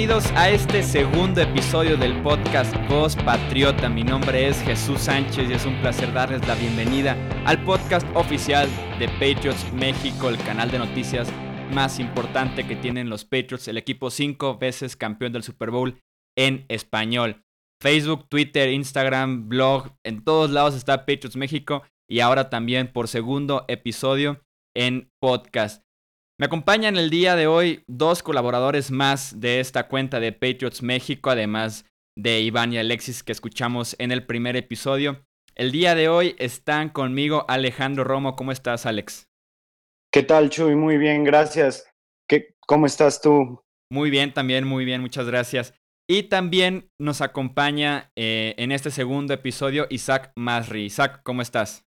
Bienvenidos a este segundo episodio del podcast Voz Patriota. Mi nombre es Jesús Sánchez y es un placer darles la bienvenida al podcast oficial de Patriots México, el canal de noticias más importante que tienen los Patriots, el equipo cinco veces campeón del Super Bowl en español. Facebook, Twitter, Instagram, blog, en todos lados está Patriots México y ahora también por segundo episodio en podcast. Me acompañan el día de hoy dos colaboradores más de esta cuenta de Patriots México, además de Iván y Alexis que escuchamos en el primer episodio. El día de hoy están conmigo Alejandro Romo. ¿Cómo estás, Alex? ¿Qué tal, Chuy? Muy bien, gracias. ¿Qué, ¿Cómo estás tú? Muy bien, también muy bien, muchas gracias. Y también nos acompaña eh, en este segundo episodio Isaac Masri. Isaac, ¿cómo estás?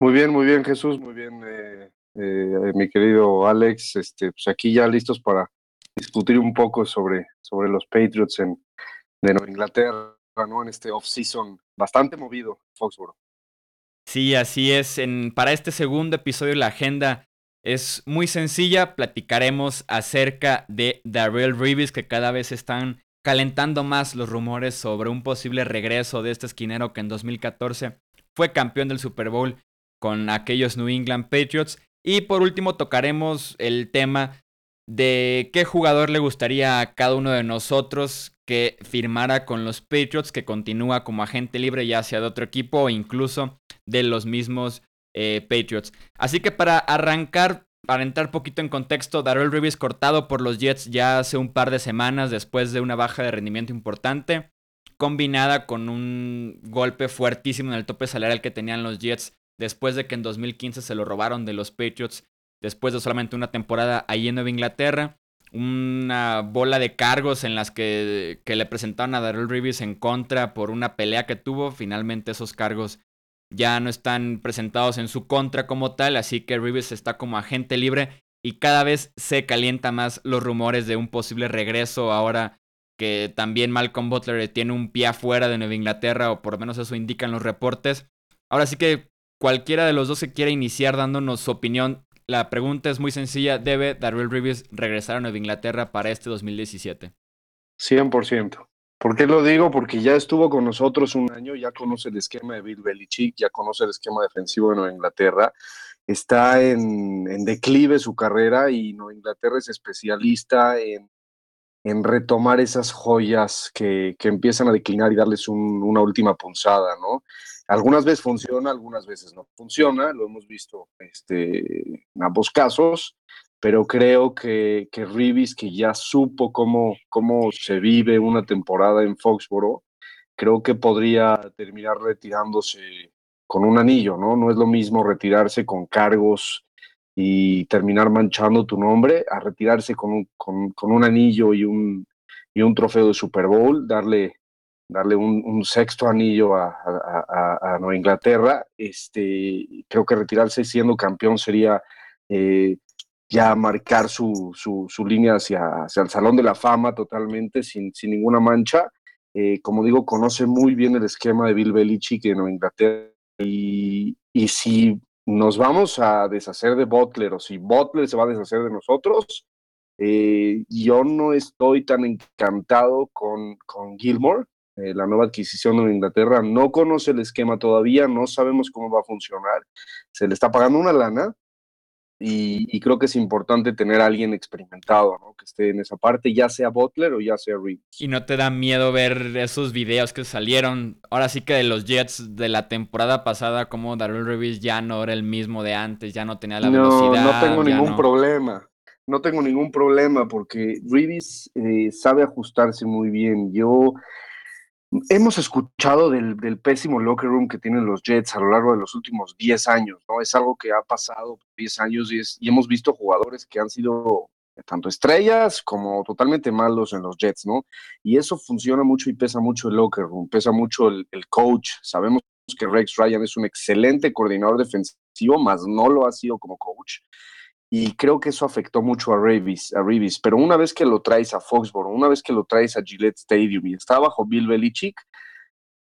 Muy bien, muy bien, Jesús, muy bien. Eh, eh, mi querido Alex, este, pues aquí ya listos para discutir un poco sobre, sobre los Patriots en, de Nueva Inglaterra, ¿no? En este off-season bastante movido, Foxborough. Sí, así es. En, para este segundo episodio la agenda es muy sencilla. Platicaremos acerca de Darrell Reeves, que cada vez están calentando más los rumores sobre un posible regreso de este esquinero que en 2014 fue campeón del Super Bowl con aquellos New England Patriots. Y por último tocaremos el tema de qué jugador le gustaría a cada uno de nosotros que firmara con los Patriots, que continúa como agente libre ya sea de otro equipo o incluso de los mismos eh, Patriots. Así que para arrancar, para entrar poquito en contexto, Darrell Reeves cortado por los Jets ya hace un par de semanas después de una baja de rendimiento importante, combinada con un golpe fuertísimo en el tope salarial que tenían los Jets después de que en 2015 se lo robaron de los Patriots, después de solamente una temporada ahí en Nueva Inglaterra. Una bola de cargos en las que, que le presentaron a Darrell Reeves en contra por una pelea que tuvo. Finalmente esos cargos ya no están presentados en su contra como tal, así que Reeves está como agente libre y cada vez se calienta más los rumores de un posible regreso ahora que también Malcolm Butler tiene un pie afuera de Nueva Inglaterra, o por lo menos eso indican los reportes. Ahora sí que cualquiera de los dos se quiera iniciar dándonos su opinión, la pregunta es muy sencilla. ¿Debe Darrell Reeves regresar a Nueva Inglaterra para este 2017? 100%. ¿Por qué lo digo? Porque ya estuvo con nosotros un año, ya conoce el esquema de Bill Belichick, ya conoce el esquema defensivo de Nueva Inglaterra, está en, declive su carrera y Nueva Inglaterra es especialista en, retomar esas joyas que, empiezan a declinar y darles una última punzada, ¿no? Algunas veces funciona, algunas veces no funciona, lo hemos visto este, en ambos casos, pero creo que, que Reeves, que ya supo cómo, cómo se vive una temporada en Foxboro, creo que podría terminar retirándose con un anillo, ¿no? No es lo mismo retirarse con cargos y terminar manchando tu nombre a retirarse con un, con, un anillo y un, y un trofeo de Super Bowl, darle darle un, sexto anillo a, Nueva Inglaterra. Este, creo que retirarse siendo campeón sería eh, ya marcar su, su, línea hacia, hacia, el Salón de la Fama totalmente, sin, sin ninguna mancha. Eh, como digo, conoce muy bien el esquema de Bill Belichick en Nueva Inglaterra. Y, y si nos vamos a deshacer de Butler o si Butler se va a deshacer de nosotros, eh, yo no estoy tan encantado con, con Gilmore. Eh, la nueva adquisición de Inglaterra, no conoce el esquema todavía, no sabemos cómo va a funcionar, se le está pagando una lana y, creo que es importante tener a alguien experimentado, ¿no? Que esté en esa parte, ya sea Butler o ya sea Reed. ¿Y no te da miedo ver esos videos que salieron, ahora sí que de los Jets de la temporada pasada, como Darrell Reeves ya no era el mismo de antes, ya no tenía la velocidad? No, no tengo ningún problema no tengo ningún problema porque Reeves eh, sabe ajustarse muy bien. Yo Hemos escuchado del, pésimo locker room que tienen los Jets a lo largo de los últimos 10 años, ¿no? Es algo que ha pasado 10 años y, y hemos visto jugadores que han sido tanto estrellas como totalmente malos en los Jets, ¿no? Y eso funciona mucho y pesa mucho el locker room, pesa mucho el, el coach. Sabemos que Rex Ryan es un excelente coordinador defensivo, más no lo ha sido como coach y creo que eso afectó mucho a Reeves, a Reeves. Pero una vez que lo traes a Foxborough, una vez que lo traes a Gillette Stadium y está bajo Bill Belichick,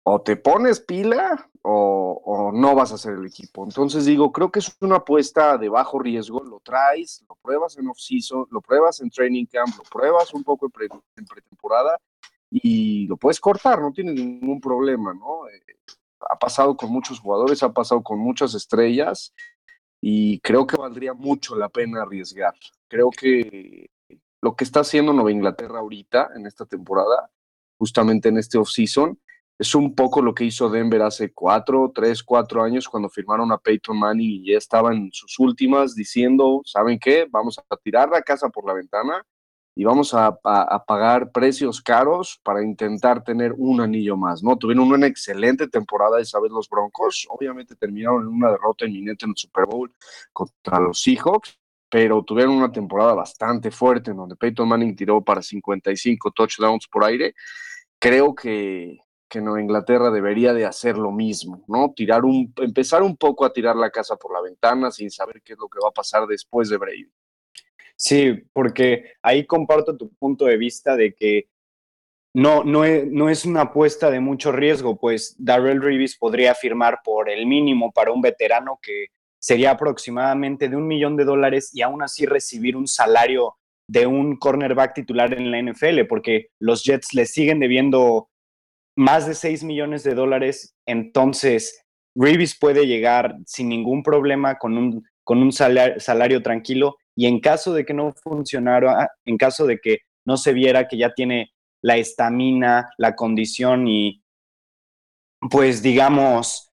o te pones pila o, no vas a ser el equipo. Entonces digo, creo que es una apuesta de bajo riesgo, lo traes, lo pruebas en off-season, lo pruebas en training camp, lo pruebas un poco en, pretemporada y lo puedes cortar, no tiene ningún problema, ¿no? Eh, ha pasado con muchos jugadores, ha pasado con muchas estrellas y creo que valdría mucho la pena arriesgar. Creo que lo que está haciendo Nueva Inglaterra ahorita en esta temporada, justamente en este off-season, es un poco lo que hizo Denver hace cuatro, tres, cuatro años cuando firmaron a Peyton Manning y ya estaba en sus últimas diciendo, ¿saben qué? Vamos a tirar la casa por la ventana y vamos a, pagar precios caros para intentar tener un anillo más, ¿no? Tuvieron una excelente temporada esa vez los Broncos, obviamente terminaron en una derrota inminente en el Super Bowl contra los Seahawks, pero tuvieron una temporada bastante fuerte en donde Peyton Manning tiró para 55 touchdowns por aire. Creo que, que Nueva Inglaterra debería de hacer lo mismo, ¿no? Tirar un, empezar un poco a tirar la casa por la ventana sin saber qué es lo que va a pasar después de Brady. Sí, porque ahí comparto tu punto de vista de que no, no, es, no es una apuesta de mucho riesgo, pues Darrell Reeves podría firmar por el mínimo para un veterano que sería aproximadamente de un millón de dólares y aún así recibir un salario de un cornerback titular en la NFL, porque los Jets le siguen debiendo más de 6 millones de dólares, entonces Reeves puede llegar sin ningún problema con un, con un salario, tranquilo y en caso de que no funcionara, en caso de que no se viera que ya tiene la estamina, la condición y pues digamos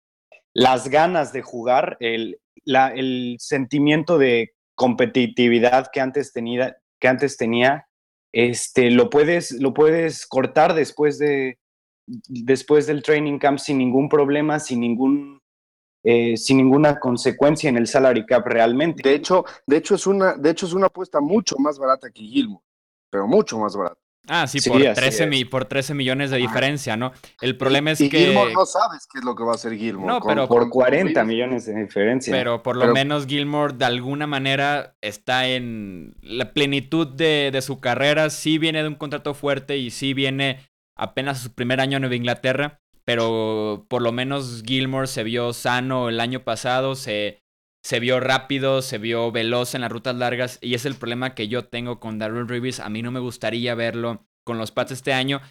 las ganas de jugar, el, el sentimiento de competitividad que antes tenía, que antes tenía este, lo, puedes, lo puedes cortar después de, después del training camp sin ningún problema, sin ningún eh, sin ninguna consecuencia en el salary cap realmente. De hecho, de hecho es una, de hecho es una apuesta mucho más barata que Gilmore, pero mucho más barata. Ah, sí, por, 13 por 13 millones de diferencia, ¿no? El problema es y que. Gilmore no sabes qué es lo que va a hacer Gilmore. No, pero. Por 40 millones de diferencia. Pero por lo menos Gilmore, de alguna manera, está en la plenitud de, de, su carrera. Sí viene de un contrato fuerte y sí viene apenas su primer año en Nueva Inglaterra, pero por lo menos Gilmore se vio sano el año pasado, se, se vio rápido, se vio veloz en las rutas largas y es el problema que yo tengo con Darrell Reeves. A mí no me gustaría verlo con los Pats este año.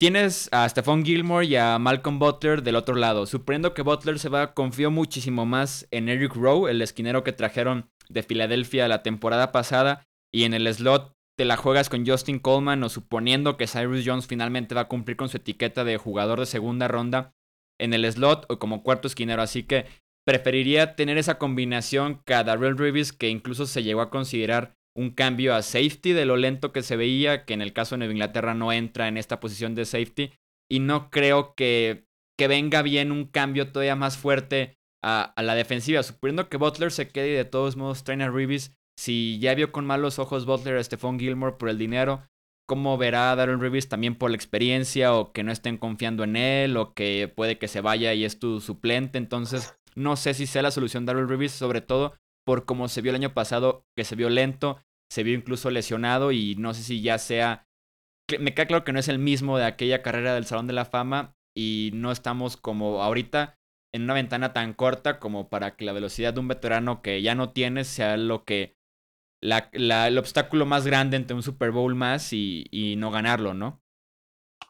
Tienes a Stephon Gilmore y a Malcolm Butler del otro lado. Suprendo que Butler se va, confío muchísimo más en Eric Rowe, el esquinero que trajeron de Filadelfia la temporada pasada. Y en el slot te la juegas con Justin Coleman o suponiendo que Cyrus Jones finalmente va a cumplir con su etiqueta de jugador de segunda ronda en el slot o como cuarto esquinero. Así que preferiría tener esa combinación que a Darrell Reeves, que incluso se llegó a considerar un cambio a safety de lo lento que se veía, que en el caso de Nueva Inglaterra no entra en esta posición de safety. Y no creo que, que venga bien un cambio todavía más fuerte a, la defensiva. Suponiendo que Butler se quede y de todos modos traen a Reeves si ya vio con malos ojos Butler a Stephon Gilmore por el dinero, ¿cómo verá a Darren Reeves también por la experiencia o que no estén confiando en él o que puede que se vaya y es tu suplente? Entonces, no sé si sea la solución Darren Reeves, sobre todo por cómo se vio el año pasado, que se vio lento, se vio incluso lesionado y no sé si ya sea... Me queda claro que no es el mismo de aquella carrera del Salón de la Fama y no estamos como ahorita en una ventana tan corta como para que la velocidad de un veterano que ya no tienes sea lo que la, el obstáculo más grande entre un Super Bowl más y, y, no ganarlo, ¿no?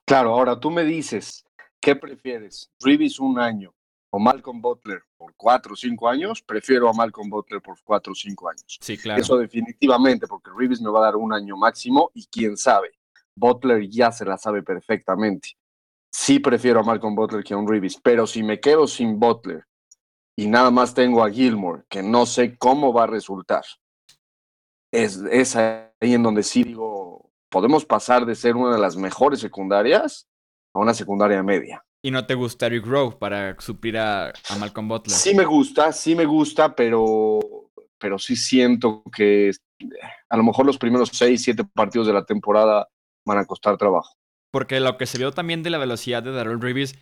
Claro, ahora tú me dices, ¿qué prefieres? ¿Reeves un año o Malcolm Butler por cuatro o cinco años? Prefiero a Malcolm Butler por cuatro o cinco años. Sí, claro. Eso definitivamente, porque Reeves me va a dar un año máximo y quién sabe, Butler ya se la sabe perfectamente. Sí prefiero a Malcolm Butler que a un Reeves, pero si me quedo sin Butler y nada más tengo a Gilmore, que no sé cómo va a resultar, es, ahí en donde sí digo, podemos pasar de ser una de las mejores secundarias a una secundaria media. ¿Y no te gusta Eric Rowe para suplir a, Malcolm Butler? Sí me gusta, sí me gusta, pero, pero sí siento que a lo mejor los primeros seis, siete partidos de la temporada van a costar trabajo. Porque lo que se vio también de la velocidad de Darrell Reeves,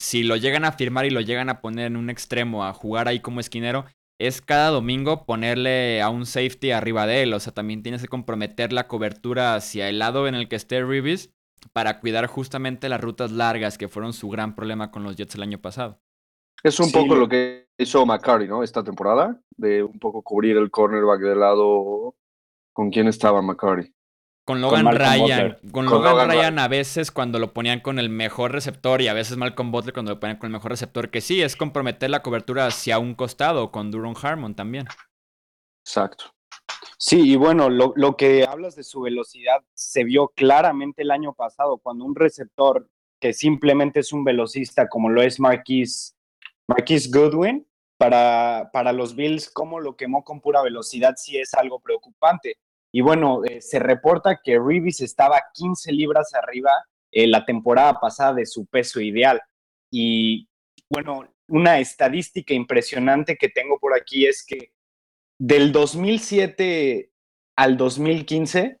si lo llegan a firmar y lo llegan a poner en un extremo a jugar ahí como esquinero, es cada domingo ponerle a un safety arriba de él. O sea, también tienes que comprometer la cobertura hacia el lado en el que esté Reeves. para cuidar justamente las rutas largas que fueron su gran problema con los Jets el año pasado. Es un poco lo que hizo McCarty, ¿no? Esta temporada, de un poco cubrir el cornerback de lado. ¿Con quién estaba McCarty? Con Logan Ryan. Con, Logan, Ryan a veces cuando lo ponían con el mejor receptor y a veces Malcolm Butler cuando lo ponían con el mejor receptor, que sí, es comprometer la cobertura hacia un costado, con Duron Harmon también. Exacto. Sí, y bueno, lo, lo, que hablas de su velocidad se vio claramente el año pasado, cuando un receptor que simplemente es un velocista como lo es Marquise Marquis Goodwin, para, para los Bills, cómo lo quemó con pura velocidad, sí es algo preocupante. Y bueno, eh, se reporta que Reeves estaba 15 libras arriba eh, la temporada pasada de su peso ideal. Y bueno, una estadística impresionante que tengo por aquí es que del 2007 al 2015,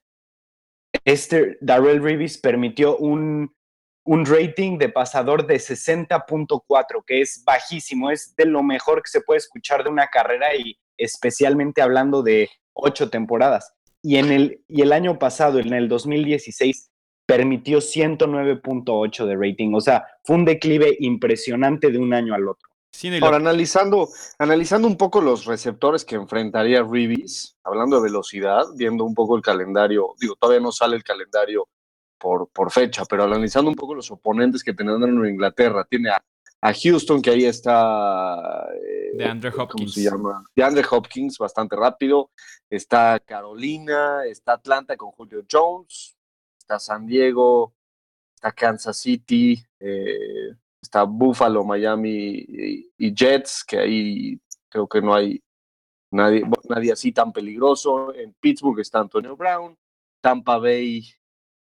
este Darrell Reeves permitió un un rating de pasador de 60.4, que es bajísimo, es de lo mejor que se puede escuchar de una carrera y especialmente hablando de ocho temporadas. Y, en el, y el año pasado, en el 2016, permitió 109.8 de rating. O sea, fue un declive impresionante de un año al otro. Ahora, analizando, analizando un poco los receptores que enfrentaría Reeves, hablando de velocidad, viendo un poco el calendario, digo, todavía no sale el calendario por, fecha, pero analizando un poco los oponentes que tendrán en Inglaterra, tiene a, Houston, que ahí está. Eh, de Andre Hopkins. ¿Cómo se llama? De Andre Hopkins, bastante rápido. Está Carolina, está Atlanta con Julio Jones, está San Diego, está Kansas City, eh, está Buffalo, Miami y, Jets, que ahí creo que no hay nadie, nadie así tan peligroso. En Pittsburgh está Antonio Brown, Tampa Bay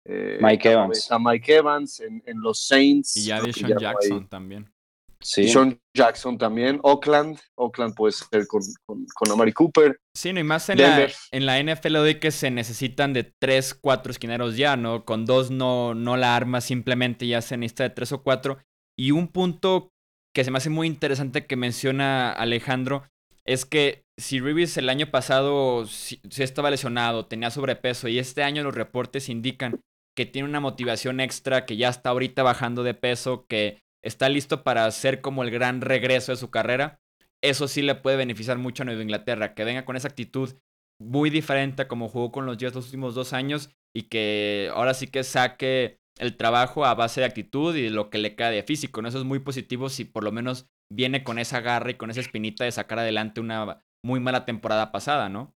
eh, Mike Evans. Está Mike Evans en, los Saints. Y ya Jackson también. Sí. Sean Jackson también. Oakland. Oakland puede ser con, con, Amari Cooper. Sí, no, y más en la, en la, NFL de que se necesitan de tres, cuatro esquineros ya, ¿no? Con dos no, no la arma, simplemente ya se necesita de tres o cuatro. Y un punto que se me hace muy interesante que menciona Alejandro es que si Reeves el año pasado si, estaba lesionado, tenía sobrepeso y este año los reportes indican que tiene una motivación extra, que ya está ahorita bajando de peso, que está listo para hacer como el gran regreso de su carrera, eso sí le puede beneficiar mucho a Nueva Inglaterra, que venga con esa actitud muy diferente a como jugó con los Jets los últimos dos años y que ahora sí que saque el trabajo a base de actitud y lo que le queda de físico. ¿no? Eso es muy positivo si por lo menos viene con esa garra y con esa espinita de sacar adelante una muy mala temporada pasada, ¿no?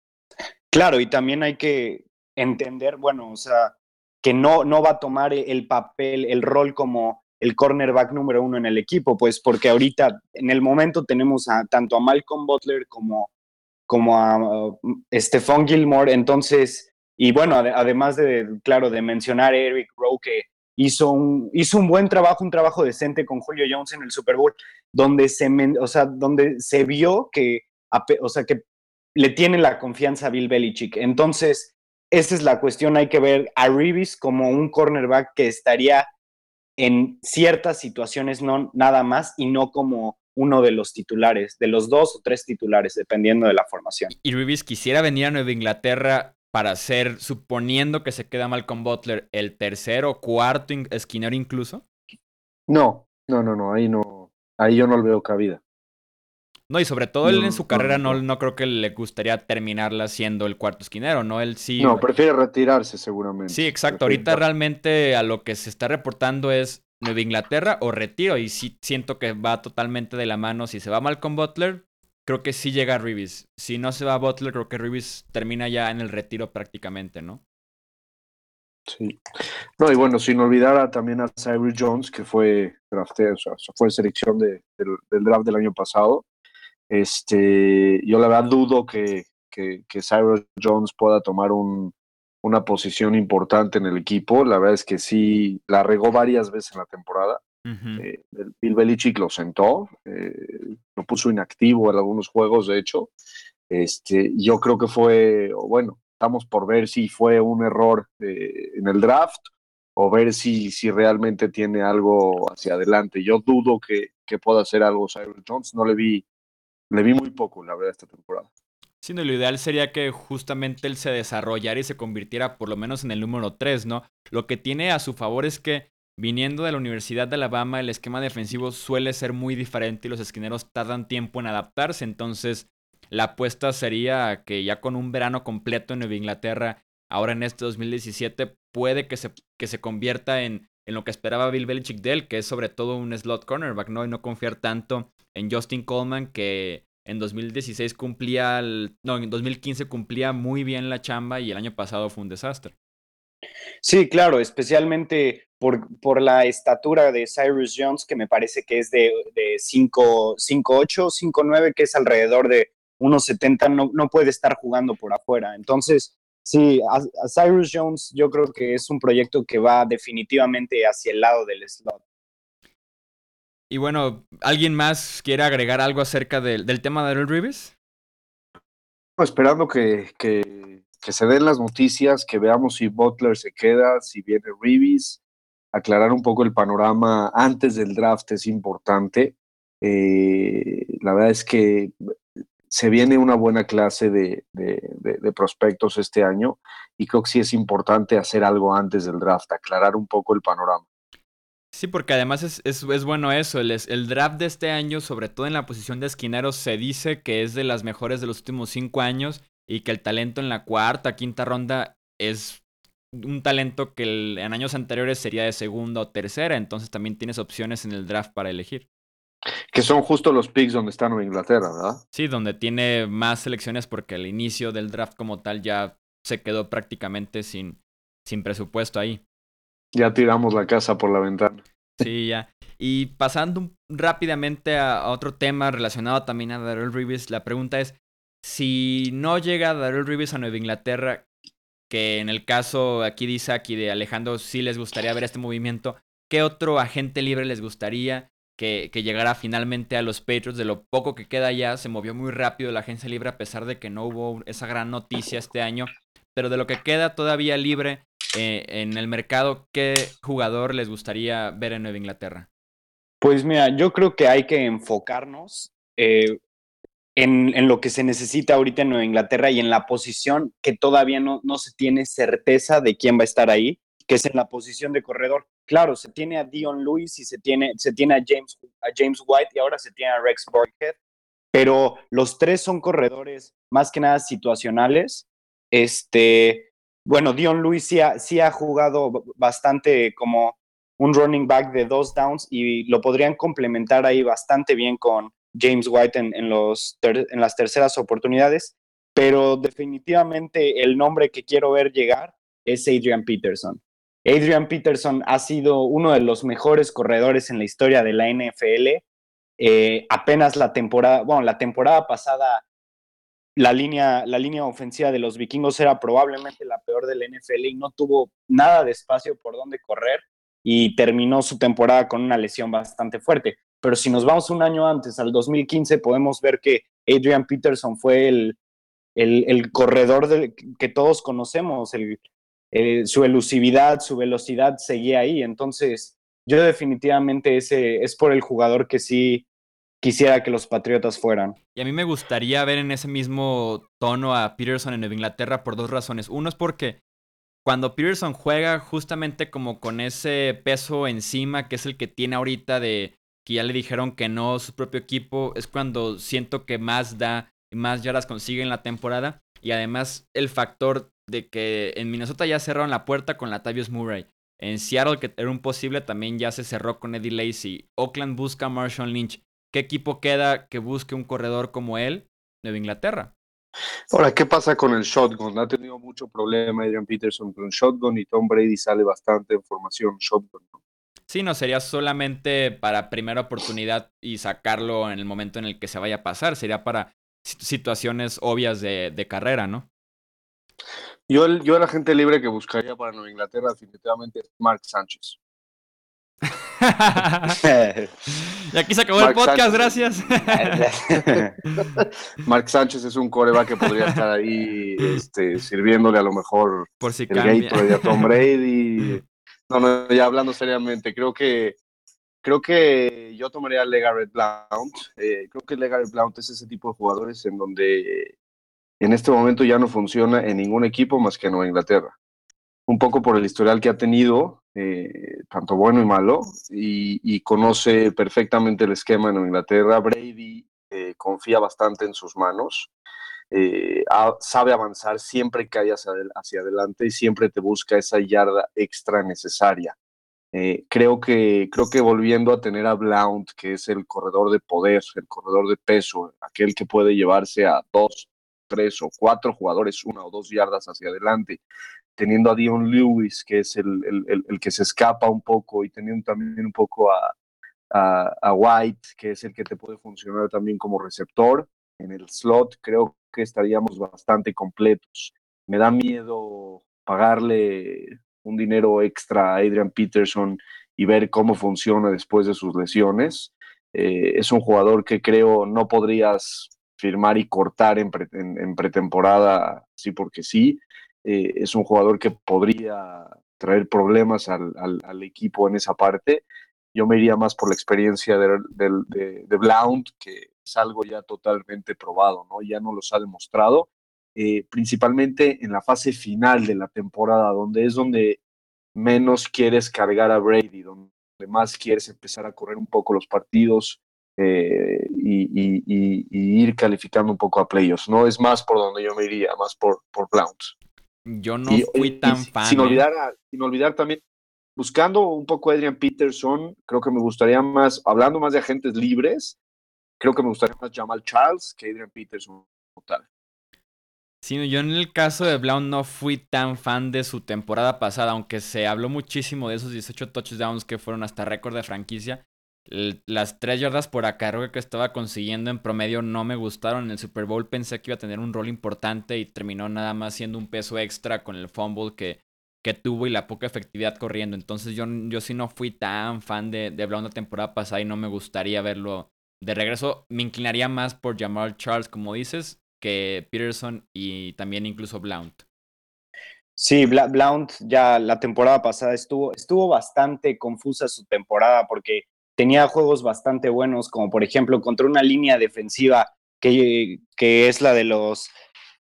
Claro, y también hay que entender, bueno, o sea, que no, no va a tomar el papel, el rol como el cornerback número uno en el equipo, pues porque ahorita en el momento tenemos a, tanto a Malcolm Butler como, como a uh, Stephon Gilmore, entonces, y bueno, además de, claro, de mencionar a Eric Rowe que hizo un, hizo un buen trabajo, un trabajo decente con Julio Jones en el Super Bowl, donde se, o sea, donde se vio que, o sea, que le tiene la confianza a Bill Belichick. Entonces, esa es la cuestión. Hay que ver a Reeves como un cornerback que estaría en ciertas situaciones, no nada más, y no como uno de los titulares, de los dos o tres titulares, dependiendo de la formación. ¿Y Reeves quisiera venir a Nueva Inglaterra para ser, suponiendo que se queda mal con Butler, el tercero o cuarto esquinero incluso? No, no, no, no, ahí no, ahí yo no le veo cabida. No, y sobre todo él en su carrera no, no, creo que le gustaría terminarla siendo el cuarto esquinero, ¿no? Él sí. No, prefiere retirarse seguramente. Sí, exacto. Ahorita realmente a lo que se está reportando es Nueva Inglaterra o retiro. Y sí siento que va totalmente de la mano. Si se va mal con Butler, creo que sí llega Reeves. Si no se va a Butler, creo que Reeves termina ya en el retiro prácticamente, ¿no? Sí. No, y bueno, sin olvidar también a Cyrus Jones, que fue drafté, o sea, fue selección del draft del año pasado. Este, yo la verdad dudo que, que, Cyrus Jones pueda tomar un, una posición importante en el equipo. La verdad es que sí, la regó varias veces en la temporada. Eh, Bill Belichick lo sentó, eh, lo puso inactivo en algunos juegos, de hecho. Este, yo creo que fue, bueno, estamos por ver si fue un error eh, en el draft o ver si, si realmente tiene algo hacia adelante. Yo dudo que, que pueda hacer algo Cyrus Jones, no le vi le vi muy poco, la verdad, esta temporada. Sí, lo ideal sería que justamente él se desarrollara y se convirtiera por lo menos en el número 3, ¿no? Lo que tiene a su favor es que viniendo de la Universidad de Alabama, el esquema defensivo suele ser muy diferente y los esquineros tardan tiempo en adaptarse. Entonces, la apuesta sería que ya con un verano completo en Nueva Inglaterra, ahora en este 2017, puede que se, que se convierta en, en lo que esperaba Bill Belichick de él, que es sobre todo un slot cornerback, ¿no? Y no confiar tanto en Justin Coleman, que en 2016 cumplía, no, en 2015 cumplía muy bien la chamba y el año pasado fue un desastre. Sí, claro, especialmente por, por la estatura de Cyrus Jones, que me parece que es de, de 5'8, 5'9, que es alrededor de 1.70, no, no puede estar jugando por afuera. Entonces, sí, a, Cyrus Jones yo creo que es un proyecto que va definitivamente hacia el lado del slot. Y bueno, ¿alguien más quiere agregar algo acerca del, del tema de Earl Reeves? Esperando que, que, se den las noticias, que veamos si Butler se queda, si viene Reeves, aclarar un poco el panorama antes del draft es importante. Eh, la verdad es que se viene una buena clase de, de, prospectos este año y creo que sí es importante hacer algo antes del draft, aclarar un poco el panorama. Sí, porque además es, es, es bueno eso. El, el, draft de este año, sobre todo en la posición de esquineros, se dice que es de las mejores de los últimos cinco años y que el talento en la cuarta, quinta ronda es un talento que en años anteriores sería de segunda o tercera. Entonces también tienes opciones en el draft para elegir. Que son justo los picks donde está Nueva Inglaterra, ¿verdad? Sí, donde tiene más selecciones porque el inicio del draft como tal ya se quedó prácticamente sin, sin presupuesto ahí. Ya tiramos la casa por la ventana. Sí, ya. Y pasando rápidamente a, otro tema relacionado también a Darrell Reeves, la pregunta es, si no llega Darrell Reeves a Nueva Inglaterra, que en el caso aquí dice aquí de Alejandro sí les gustaría ver este movimiento, ¿qué otro agente libre les gustaría que, que llegara finalmente a los Patriots? De lo poco que queda ya, se movió muy rápido la agencia libre a pesar de que no hubo esa gran noticia este año, pero de lo que queda todavía libre, eh, en el mercado, ¿qué jugador les gustaría ver en Nueva Inglaterra? Pues mira, yo creo que hay que enfocarnos eh, en, en, lo que se necesita ahorita en Nueva Inglaterra y en la posición que todavía no, no se tiene certeza de quién va a estar ahí, que es en la posición de corredor. Claro, se tiene a Dion Lewis y se tiene, se tiene a, James, a James White y ahora se tiene a Rex Burkhead, pero los tres son corredores más que nada situacionales. Este, bueno, Dion Lewis sí ha, jugado bastante como un running back de dos downs y lo podrían complementar ahí bastante bien con James White en, las terceras oportunidades, pero definitivamente el nombre que quiero ver llegar es Adrian Peterson. Adrian Peterson ha sido uno de los mejores corredores en la historia de la NFL. Eh, apenas la temporada, bueno, la temporada pasada la línea, la línea ofensiva de los vikingos era probablemente la peor del NFL y no tuvo nada de espacio por donde correr y terminó su temporada con una lesión bastante fuerte. Pero si nos vamos un año antes, al 2015, podemos ver que Adrian Peterson fue el, el, corredor que todos conocemos, su elusividad, su velocidad seguía ahí. Entonces, yo definitivamente ese es por el jugador que sí quisiera que los Patriotas fueran. Y a mí me gustaría ver en ese mismo tono a Peterson en Nueva Inglaterra por dos razones. Uno es porque cuando Peterson juega justamente como con ese peso encima, que es el que tiene ahorita de que ya le dijeron que no su propio equipo, es cuando siento que más da y más ya las consigue en la temporada. Y además el factor de que en Minnesota ya cerraron la puerta con Latavius Murray. En Seattle, que era un posible, también ya se cerró con Eddie Lacy. Oakland busca a Marshall Lynch. ¿Qué equipo queda que busque un corredor como él? Nueva Inglaterra. Ahora, ¿qué pasa con el shotgun? Ha tenido mucho problema Adrian Peterson con el shotgun y Tom Brady sale bastante en formación shotgun. Sí, no sería solamente para primera oportunidad y sacarlo en el momento en el que se vaya a pasar, sería para situaciones obvias de, de carrera, ¿no? Yo, yo la gente libre que buscaría para Nueva Inglaterra definitivamente es Mark Sánchez. y aquí se acabó el podcast, gracias. Mark Sánchez es un coreback que podría estar ahí este, sirviéndole a lo mejor Por si el Gatorade a Tom Brady. No, no, ya hablando seriamente, creo que creo que yo tomaría a Legarrette Blount. Eh, creo que Legarrette Blount es ese tipo de jugadores en donde En este momento ya no funciona en ningún equipo más que en Nueva Inglaterra. Un poco por el historial que ha tenido, eh, tanto bueno y malo, y, conoce perfectamente el esquema en Inglaterra. Brady eh, confía bastante en sus manos. Eh, sabe avanzar siempre que hay hacia, adelante y siempre te busca esa yarda extra necesaria. creo, que, creo que volviendo a tener a Blount, que es el corredor de poder, el corredor de peso, aquel que puede llevarse a dos, tres o cuatro jugadores una o dos yardas hacia adelante, teniendo a Dion Lewis, que es el, que se escapa un poco, y teniendo también un poco a, a, White, que es el que te puede funcionar también como receptor en el slot, creo que estaríamos bastante completos. Me da miedo pagarle un dinero extra a Adrian Peterson y ver cómo funciona después de sus lesiones. Eh, es un jugador que creo no podrías firmar y cortar en, pretemporada, sí porque sí. Eh, es un jugador que podría traer problemas al, equipo en esa parte. Yo me iría más por la experiencia de, de, Blount, que es algo ya totalmente probado, ¿no? Ya no los ha demostrado, eh, principalmente en la fase final de la temporada, donde es donde menos quieres cargar a Brady, donde más quieres empezar a correr un poco los partidos, eh, y, ir calificando un poco a playoffs. No es más por donde yo me iría, más por, por Yo no fui tan fan. Sin ¿eh? olvidar, sin olvidar también, buscando un poco a Adrian Peterson, creo que me gustaría más, hablando más de agentes libres, creo que me gustaría más Jamal Charles que Adrian Peterson total. Sí, yo en el caso de Blount no fui tan fan de su temporada pasada, aunque se habló muchísimo de esos 18 touchdowns que fueron hasta récord de franquicia las tres yardas por acarreo que estaba consiguiendo en promedio no me gustaron. En el Super Bowl pensé que iba a tener un rol importante y terminó nada más siendo un peso extra con el fumble que, que tuvo y la poca efectividad corriendo. Entonces yo, yo sí no fui tan fan de, de la temporada pasada y no me gustaría verlo de regreso. Me inclinaría más por Jamal Charles, como dices, que Peterson y también incluso Blount. Sí, Blount ya la temporada pasada estuvo, estuvo bastante confusa su temporada porque tenía juegos bastante buenos, como por ejemplo contra una línea defensiva que, que es la de los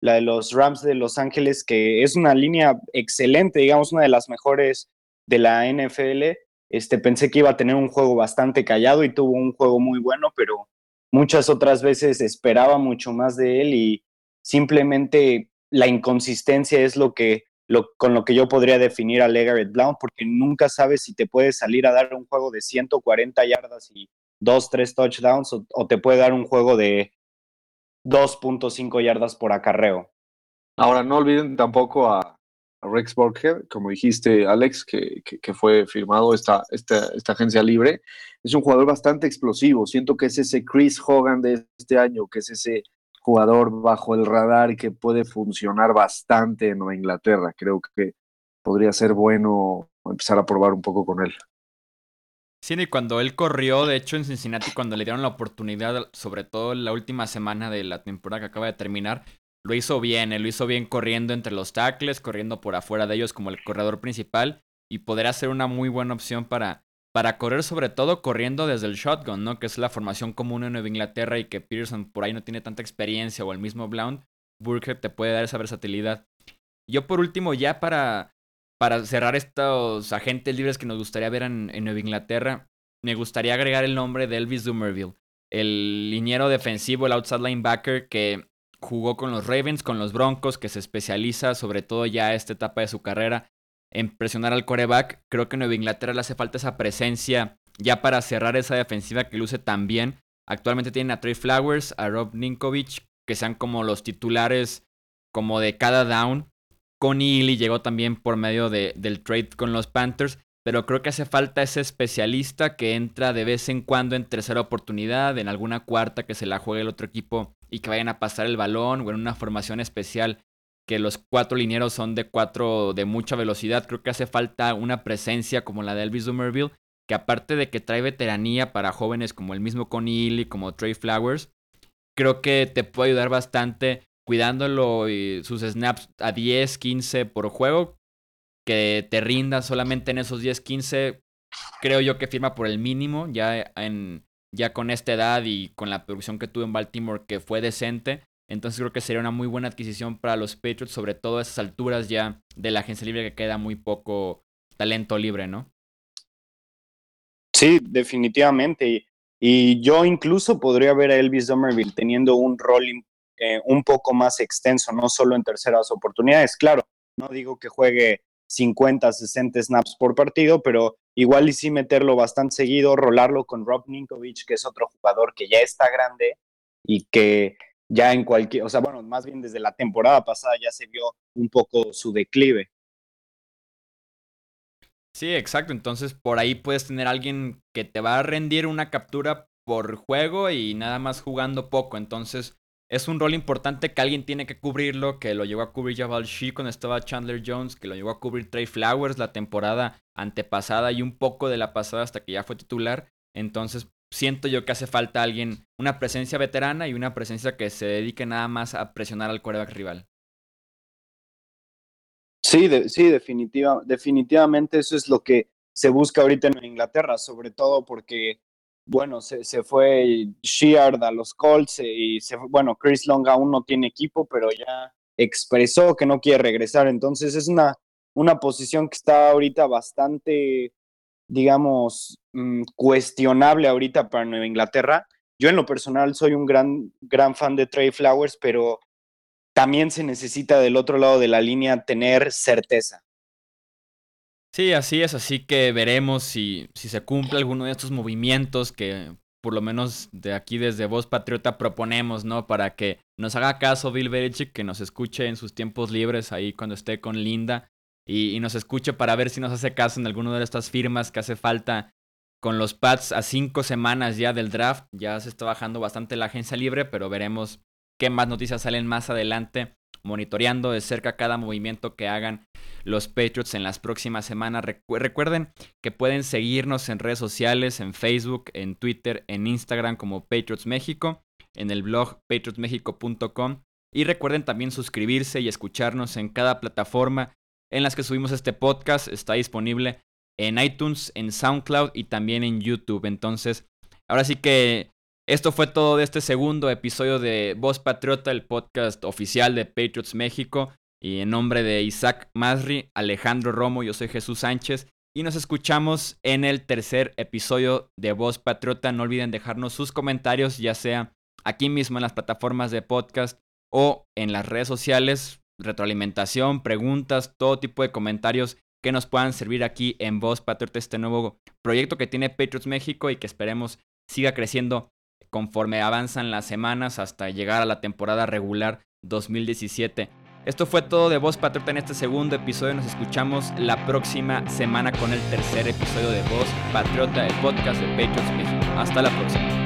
la de los Rams de Los Ángeles, que es una línea excelente, digamos, una de las mejores de la NFL. Este, pensé que iba a tener un juego bastante callado y tuvo un juego muy bueno, pero muchas otras veces esperaba mucho más de él y simplemente la inconsistencia es lo que con lo que yo podría definir a Legarrette Blount, porque nunca sabes si te puede salir a dar un juego de 140 yardas y 2, 3 touchdowns o, te puede dar un juego de 2.5 yardas por acarreo. Ahora, no olviden tampoco a, Rex Burkhead, como dijiste, Alex, que, fue firmado esta, esta, agencia libre. Es un jugador bastante explosivo. Siento que es ese Chris Hogan de este año, que es ese jugador bajo el radar que puede funcionar bastante en Nueva Inglaterra. Creo que podría ser bueno empezar a probar un poco con él. Sí, y cuando él corrió, de hecho en Cincinnati, cuando le dieron la oportunidad, sobre todo la última semana de la temporada que acaba de terminar, lo hizo bien, él lo hizo bien corriendo entre los tackles, corriendo por afuera de ellos como el corredor principal y podría ser una muy buena opción para para correr sobre todo corriendo desde el shotgun, ¿no? Que es la formación común en Nueva Inglaterra y que Pearson por ahí no tiene tanta experiencia o el mismo Blount, Burkhead te puede dar esa versatilidad. Yo por último, ya para, para cerrar estos agentes libres que nos gustaría ver en, Nueva Inglaterra, me gustaría agregar el nombre de Elvis Dumerville, el liniero defensivo, el outside linebacker que jugó con los Ravens, con los Broncos, que se especializa sobre todo ya a esta etapa de su carrera en presionar al coreback. Creo que Nueva Inglaterra le hace falta esa presencia ya para cerrar esa defensiva que luce tan bien. Actualmente tienen a Trey Flowers, a Rob Ninkovich, que sean como los titulares como de cada down. Connie Ely llegó también por medio de, del trade con los Panthers, pero creo que hace falta ese especialista que entra de vez en cuando en tercera oportunidad, en alguna cuarta que se la juegue el otro equipo y que vayan a pasar el balón o en una formación especial que los cuatro linieros son de cuatro de mucha velocidad. Creo que hace falta una presencia como la de Elvis Dumerville, que aparte de que trae veteranía para jóvenes como el mismo Connie Ely, como Trey Flowers, creo que te puede ayudar bastante cuidándolo y sus snaps a 10, 15 por juego, que te rinda solamente en esos 10, 15. Creo yo que firma por el mínimo, ya, en, ya con esta edad y con la producción que tuvo en Baltimore, que fue decente Entonces creo que sería una muy buena adquisición para los Patriots, sobre todo a esas alturas ya de la agencia libre que queda muy poco talento libre, ¿no? Sí, definitivamente. Y yo incluso podría ver a Elvis Somerville teniendo un rol eh, un poco más extenso, no solo en terceras oportunidades. Claro, no digo que juegue 50, 60 snaps por partido, pero igual y sí meterlo bastante seguido, rolarlo con Rob Ninkovich, que es otro jugador que ya está grande y que ya en cualquier, o sea, bueno, más bien desde la temporada pasada ya se vio un poco su declive. Sí, exacto. Entonces por ahí puedes tener alguien que te va a rendir una captura por juego y nada más jugando poco. Entonces es un rol importante que alguien tiene que cubrirlo, que lo llegó a cubrir Jabal Shee cuando estaba Chandler Jones, que lo llegó a cubrir Trey Flowers la temporada antepasada y un poco de la pasada hasta que ya fue titular. Entonces siento yo que hace falta alguien, una presencia veterana y una presencia que se dedique nada más a presionar al quarterback rival. Sí, sí, definitiva, definitivamente eso es lo que se busca ahorita en Inglaterra, sobre todo porque, bueno, se, se fue Sheard a los Colts y se bueno, Chris Long aún no tiene equipo, pero ya expresó que no quiere regresar, entonces es una, una posición que está ahorita bastante, digamos, mm, cuestionable ahorita para Nueva Inglaterra. Yo en lo personal soy un gran, gran fan de Trey Flowers, pero también se necesita del otro lado de la línea tener certeza. Sí, así es, así que veremos si, si se cumple alguno de estos movimientos que por lo menos de aquí desde Voz Patriota proponemos, ¿no? Para que nos haga caso Bill Belichick, que nos escuche en sus tiempos libres ahí cuando esté con Linda y, nos escuche para ver si nos hace caso en alguna de estas firmas que hace falta con los Pats a cinco semanas ya del draft. Ya se está bajando bastante la agencia libre, pero veremos qué más noticias salen más adelante, monitoreando de cerca cada movimiento que hagan los Patriots en las próximas semanas. recuerden que pueden seguirnos en redes sociales, en Facebook, en Twitter, en Instagram como Patriots México, en el blog patriotsmexico.com y recuerden también suscribirse y escucharnos en cada plataforma en las que subimos este podcast. Está disponible en iTunes, en SoundCloud y también en YouTube. Entonces, ahora sí que esto fue todo de este segundo episodio de Voz Patriota, el podcast oficial de Patriots México. Y en nombre de Isaac Masri, Alejandro Romo, yo soy Jesús Sánchez. Y nos escuchamos en el tercer episodio de Voz Patriota. No olviden dejarnos sus comentarios, ya sea aquí mismo en las plataformas de podcast o en las redes sociales. Retroalimentación, preguntas, todo tipo de comentarios que nos puedan servir aquí en Voz Patriota, este nuevo proyecto que tiene Patriots México y que esperemos siga creciendo conforme avanzan las semanas hasta llegar a la temporada regular 2017. Esto fue todo de Voz Patriota en este segundo episodio. Nos escuchamos la próxima semana con el tercer episodio de Voz Patriota, el podcast de Patriots México. Hasta la próxima.